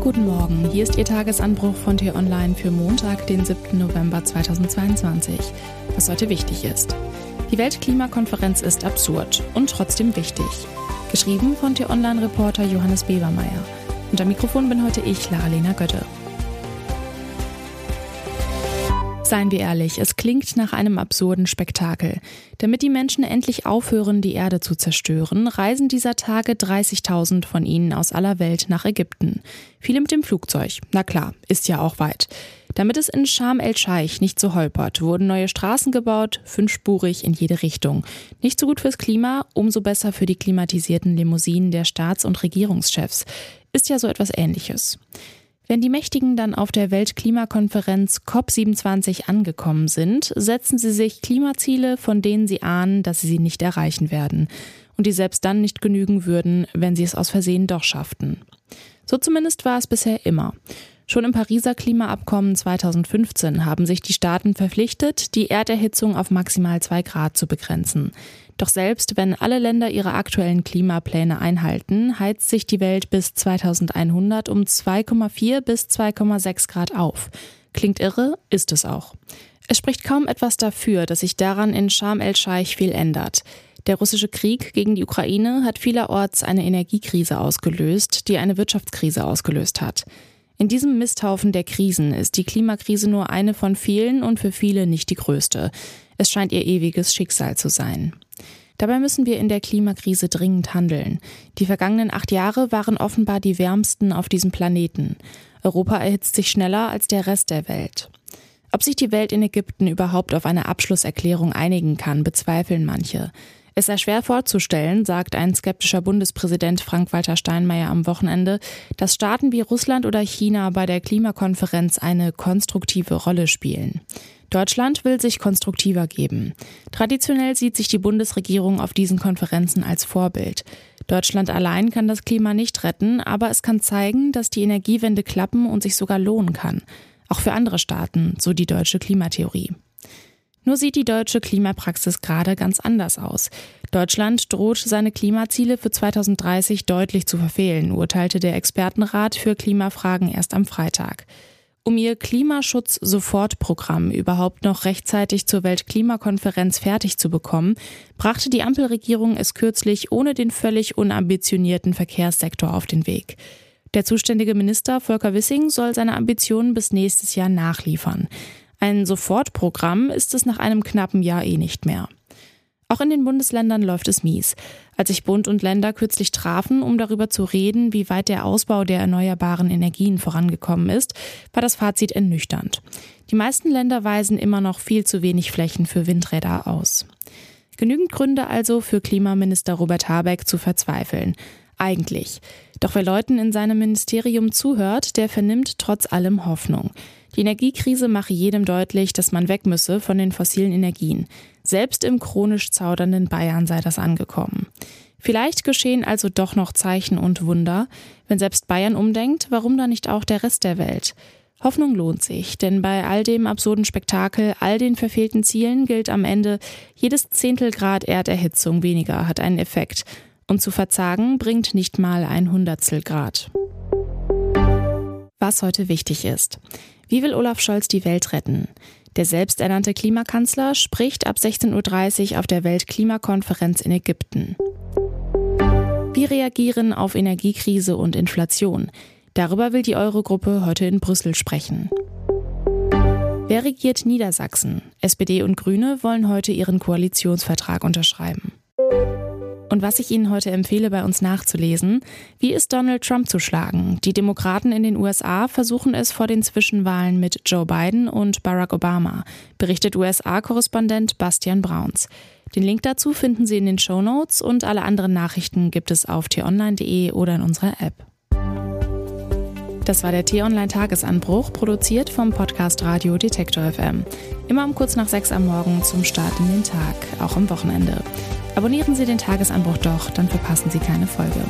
Guten Morgen, hier ist Ihr Tagesanbruch von T-Online für Montag, den 7. November 2022. Was heute wichtig ist. Die Weltklimakonferenz ist absurd und trotzdem wichtig. Geschrieben von T-Online-Reporter Johannes Bebermeier. Unter Mikrofon bin heute ich, Lara-Lena Götte. Seien wir ehrlich, es klingt nach einem absurden Spektakel. Damit die Menschen endlich aufhören, die Erde zu zerstören, reisen dieser Tage 30.000 von ihnen aus aller Welt nach Ägypten. Viele mit dem Flugzeug. Na klar, ist ja auch weit. Damit es in Sharm el-Scheich nicht so holpert, wurden neue Straßen gebaut, fünfspurig in jede Richtung. Nicht so gut fürs Klima, umso besser für die klimatisierten Limousinen der Staats- und Regierungschefs. Ist ja so etwas ähnliches. Wenn die Mächtigen dann auf der Weltklimakonferenz COP27 angekommen sind, setzen sie sich Klimaziele, von denen sie ahnen, dass sie sie nicht erreichen werden und die selbst dann nicht genügen würden, wenn sie es aus Versehen doch schafften. So zumindest war es bisher immer. Schon im Pariser Klimaabkommen 2015 haben sich die Staaten verpflichtet, die Erderhitzung auf maximal zwei Grad zu begrenzen. Doch selbst wenn alle Länder ihre aktuellen Klimapläne einhalten, heizt sich die Welt bis 2100 um 2,4 bis 2,6 Grad auf. Klingt irre, ist es auch. Es spricht kaum etwas dafür, dass sich daran in Sharm el-Scheich viel ändert. Der russische Krieg gegen die Ukraine hat vielerorts eine Energiekrise ausgelöst, die eine Wirtschaftskrise ausgelöst hat. In diesem Misthaufen der Krisen ist die Klimakrise nur eine von vielen und für viele nicht die größte. Es scheint ihr ewiges Schicksal zu sein. Dabei müssen wir in der Klimakrise dringend handeln. Die vergangenen acht Jahre waren offenbar die wärmsten auf diesem Planeten. Europa erhitzt sich schneller als der Rest der Welt. Ob sich die Welt in Ägypten überhaupt auf eine Abschlusserklärung einigen kann, bezweifeln manche. Es sei schwer vorzustellen, sagt ein skeptischer Bundespräsident Frank-Walter Steinmeier am Wochenende, dass Staaten wie Russland oder China bei der Klimakonferenz eine konstruktive Rolle spielen. Deutschland will sich konstruktiver geben. Traditionell sieht sich die Bundesregierung auf diesen Konferenzen als Vorbild. Deutschland allein kann das Klima nicht retten, aber es kann zeigen, dass die Energiewende klappen und sich sogar lohnen kann. Auch für andere Staaten, so die deutsche Klimatheorie. Nur sieht die deutsche Klimapraxis gerade ganz anders aus. Deutschland droht seine Klimaziele für 2030 deutlich zu verfehlen, urteilte der Expertenrat für Klimafragen erst am Freitag. Um ihr Klimaschutz-Sofortprogramm überhaupt noch rechtzeitig zur Weltklimakonferenz fertig zu bekommen, brachte die Ampelregierung es kürzlich ohne den völlig unambitionierten Verkehrssektor auf den Weg. Der zuständige Minister Volker Wissing soll seine Ambitionen bis nächstes Jahr nachliefern. Ein Sofortprogramm ist es nach einem knappen Jahr eh nicht mehr. Auch in den Bundesländern läuft es mies. Als sich Bund und Länder kürzlich trafen, um darüber zu reden, wie weit der Ausbau der erneuerbaren Energien vorangekommen ist, war das Fazit ernüchternd. Die meisten Länder weisen immer noch viel zu wenig Flächen für Windräder aus. Genügend Gründe also für Klimaminister Robert Habeck zu verzweifeln. Eigentlich. Doch wer Leuten in seinem Ministerium zuhört, der vernimmt trotz allem Hoffnung. Die Energiekrise mache jedem deutlich, dass man weg müsse von den fossilen Energien. Selbst im chronisch zaudernden Bayern sei das angekommen. Vielleicht geschehen also doch noch Zeichen und Wunder. Wenn selbst Bayern umdenkt, warum dann nicht auch der Rest der Welt? Hoffnung lohnt sich, denn bei all dem absurden Spektakel, all den verfehlten Zielen gilt am Ende, jedes Zehntelgrad Erderhitzung weniger hat einen Effekt. Und zu verzagen bringt nicht mal ein Hundertstel Grad. Was heute wichtig ist. Wie will Olaf Scholz die Welt retten? Der selbsternannte Klimakanzler spricht ab 16.30 Uhr auf der Weltklimakonferenz in Ägypten. Wir reagieren auf Energiekrise und Inflation. Darüber will die Eurogruppe heute in Brüssel sprechen. Wer regiert Niedersachsen? SPD und Grüne wollen heute ihren Koalitionsvertrag unterschreiben. Und was ich Ihnen heute empfehle, bei uns nachzulesen, wie ist Donald Trump zu schlagen? Die Demokraten in den USA versuchen es vor den Zwischenwahlen mit Joe Biden und Barack Obama, berichtet USA-Korrespondent Bastian Brauns. Den Link dazu finden Sie in den Show Notes und alle anderen Nachrichten gibt es auf t-online.de oder in unserer App. Das war der T-Online-Tagesanbruch, produziert vom Podcast Radio Detektor FM. Immer um kurz nach sechs am Morgen zum Start in den Tag, auch am Wochenende. Abonnieren Sie den Tagesanbruch doch, dann verpassen Sie keine Folge.